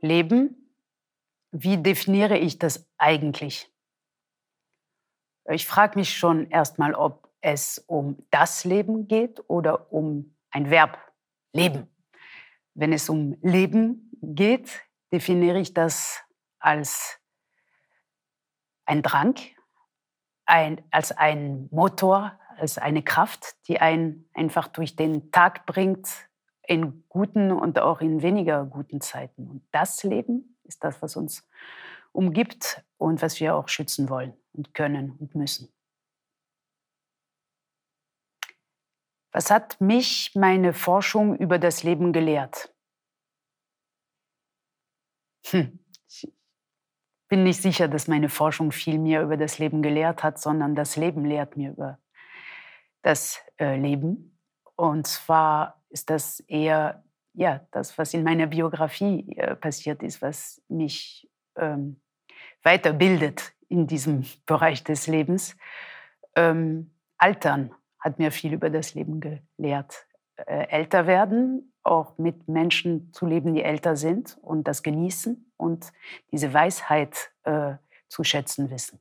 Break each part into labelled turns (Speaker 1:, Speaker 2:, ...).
Speaker 1: Leben, wie definiere ich das eigentlich? Ich frage mich schon erstmal, ob es um das Leben geht oder um ein Verb, Leben. Wenn es um Leben geht, definiere ich das als ein Drang, ein, als ein Motor, als eine Kraft, die einen einfach durch den Tag bringt, in guten und auch in weniger guten Zeiten. Und das Leben ist das, was uns umgibt und was wir auch schützen wollen und können und müssen. Was hat mich meine Forschung über das Leben gelehrt? Hm. Ich bin nicht sicher, dass meine Forschung viel mehr über das Leben gelehrt hat, sondern das Leben lehrt mir über das äh, Leben. Und zwar ist das eher ja, das, was in meiner Biografie äh, passiert ist, was mich ähm, weiterbildet in diesem Bereich des Lebens. Ähm, Altern hat mir viel über das Leben gelehrt. Äh, älter werden, auch mit Menschen zu leben, die älter sind und das genießen und diese Weisheit äh, zu schätzen wissen.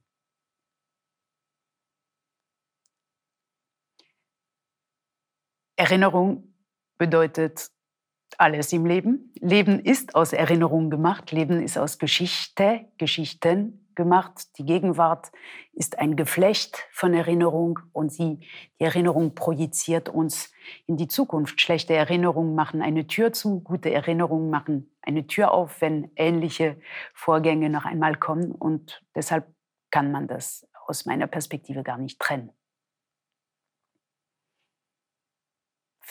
Speaker 1: Erinnerung bedeutet alles im Leben. Leben ist aus Erinnerung gemacht, Leben ist aus Geschichte, Geschichten gemacht. Die Gegenwart ist ein Geflecht von Erinnerung und sie, die Erinnerung projiziert uns in die Zukunft. Schlechte Erinnerungen machen eine Tür zu, gute Erinnerungen machen eine Tür auf, wenn ähnliche Vorgänge noch einmal kommen. Und deshalb kann man das aus meiner Perspektive gar nicht trennen.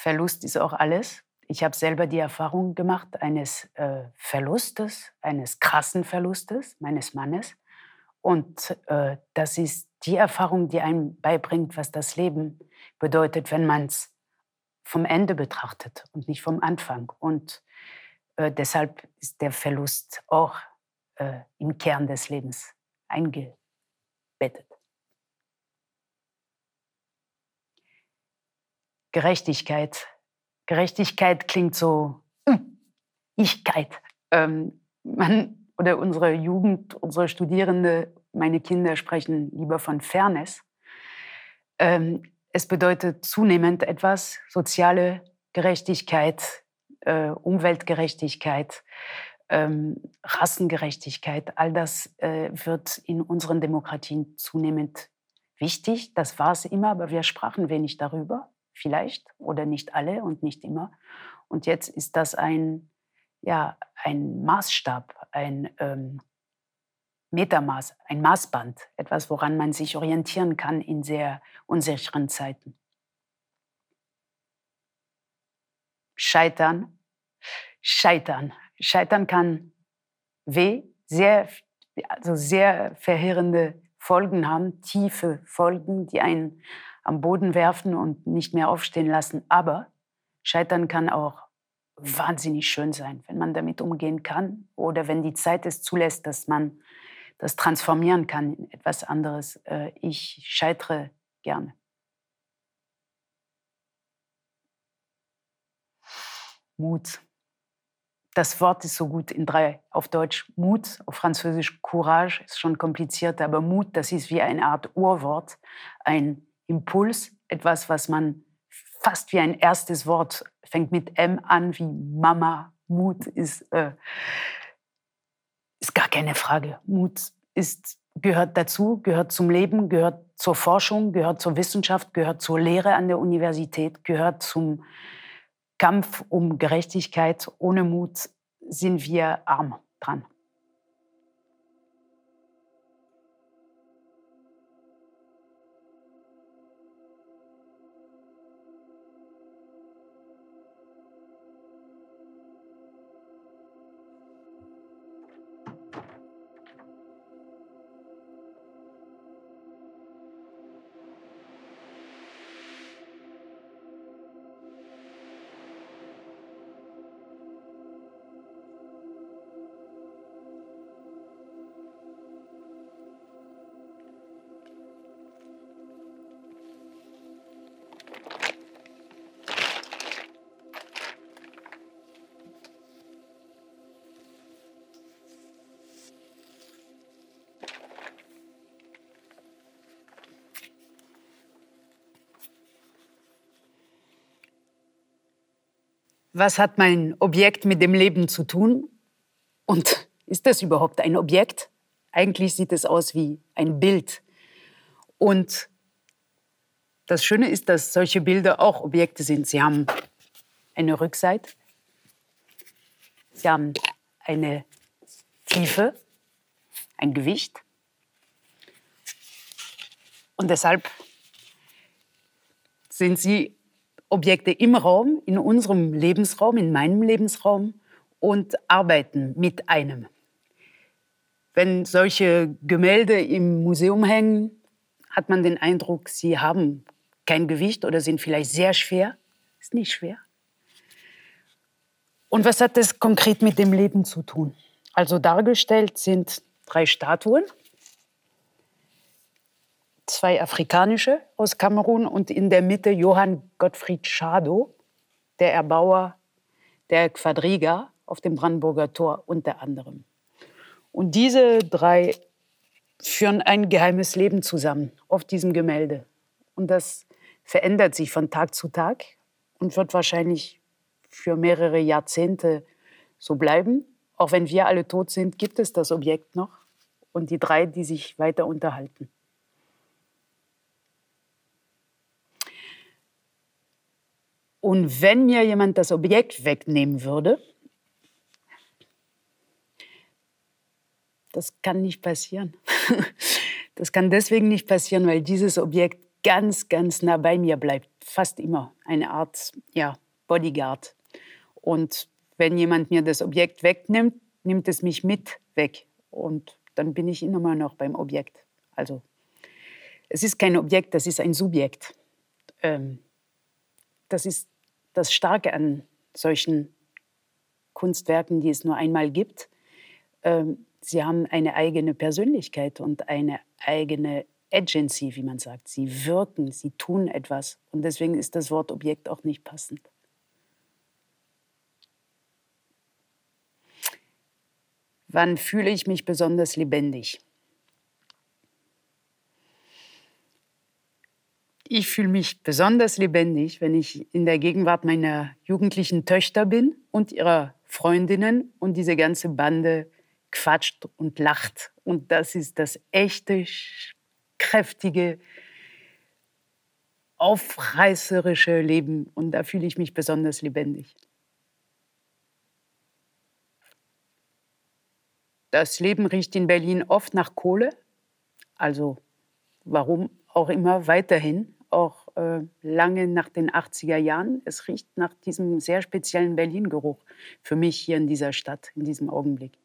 Speaker 1: Verlust ist auch alles. Ich habe selber die Erfahrung gemacht eines äh, Verlustes, eines krassen Verlustes meines Mannes. Und äh, das ist die Erfahrung, die einem beibringt, was das Leben bedeutet, wenn man es vom Ende betrachtet und nicht vom Anfang. Und äh, deshalb ist der Verlust auch äh, im Kern des Lebens eingebettet. Gerechtigkeit. Gerechtigkeit klingt so hm, Ichkeit. Ähm, man, oder unsere Jugend, unsere Studierende, meine Kinder sprechen lieber von Fairness. Ähm, es bedeutet zunehmend etwas, soziale Gerechtigkeit, äh, Umweltgerechtigkeit, ähm, Rassengerechtigkeit. All das äh, wird in unseren Demokratien zunehmend wichtig. Das war es immer, aber wir sprachen wenig darüber vielleicht oder nicht alle und nicht immer. Und jetzt ist das ein, ja, ein Maßstab, ein ähm, Metermaß, ein Maßband, etwas, woran man sich orientieren kann in sehr unsicheren Zeiten. Scheitern, scheitern. Scheitern kann weh, sehr, also sehr verheerende Folgen haben, tiefe Folgen, die einen am Boden werfen und nicht mehr aufstehen lassen. Aber Scheitern kann auch wahnsinnig schön sein, wenn man damit umgehen kann oder wenn die Zeit es zulässt, dass man das transformieren kann in etwas anderes. Äh, ich scheitere gerne. Mut. Das Wort ist so gut in drei. Auf Deutsch Mut, auf Französisch Courage ist schon kompliziert, aber Mut, das ist wie eine Art Urwort, ein Impuls, etwas, was man fast wie ein erstes Wort fängt mit M an, wie Mama. Mut ist, äh, ist gar keine Frage. Mut ist, gehört dazu, gehört zum Leben, gehört zur Forschung, gehört zur Wissenschaft, gehört zur Lehre an der Universität, gehört zum Kampf um Gerechtigkeit, ohne Mut sind wir arm dran. Was hat mein Objekt mit dem Leben zu tun? Und ist das überhaupt ein Objekt? Eigentlich sieht es aus wie ein Bild. Und das Schöne ist, dass solche Bilder auch Objekte sind. Sie haben eine Rückseite, sie haben eine Tiefe, ein Gewicht. Und deshalb sind sie Objekte im Raum, in unserem Lebensraum, in meinem Lebensraum und arbeiten mit einem. Wenn solche Gemälde im Museum hängen, hat man den Eindruck, sie haben kein Gewicht oder sind vielleicht sehr schwer. Ist nicht schwer. Und was hat das konkret mit dem Leben zu tun? Also dargestellt sind drei Statuen zwei afrikanische aus Kamerun und in der Mitte Johann Gottfried Schadow, der Erbauer der Quadriga auf dem Brandenburger Tor unter anderem. Und diese drei führen ein geheimes Leben zusammen auf diesem Gemälde. Und das verändert sich von Tag zu Tag und wird wahrscheinlich für mehrere Jahrzehnte so bleiben. Auch wenn wir alle tot sind, gibt es das Objekt noch und die drei, die sich weiter unterhalten. Und wenn mir jemand das Objekt wegnehmen würde, das kann nicht passieren. Das kann deswegen nicht passieren, weil dieses Objekt ganz, ganz nah bei mir bleibt. Fast immer eine Art ja, Bodyguard. Und wenn jemand mir das Objekt wegnimmt, nimmt es mich mit weg. Und dann bin ich immer noch beim Objekt. Also es ist kein Objekt, das ist ein Subjekt. Ähm, das ist das Starke an solchen Kunstwerken, die es nur einmal gibt. Ähm, sie haben eine eigene Persönlichkeit und eine eigene Agency, wie man sagt. Sie wirken, sie tun etwas. Und deswegen ist das Wort Objekt auch nicht passend. Wann fühle ich mich besonders lebendig? Ich fühle mich besonders lebendig, wenn ich in der Gegenwart meiner jugendlichen Töchter bin und ihrer Freundinnen und diese ganze Bande quatscht und lacht. Und das ist das echte, kräftige, aufreißerische Leben. Und da fühle ich mich besonders lebendig. Das Leben riecht in Berlin oft nach Kohle. Also warum auch immer weiterhin auch äh, lange nach den 80er Jahren. Es riecht nach diesem sehr speziellen Berlin-Geruch für mich hier in dieser Stadt, in diesem Augenblick.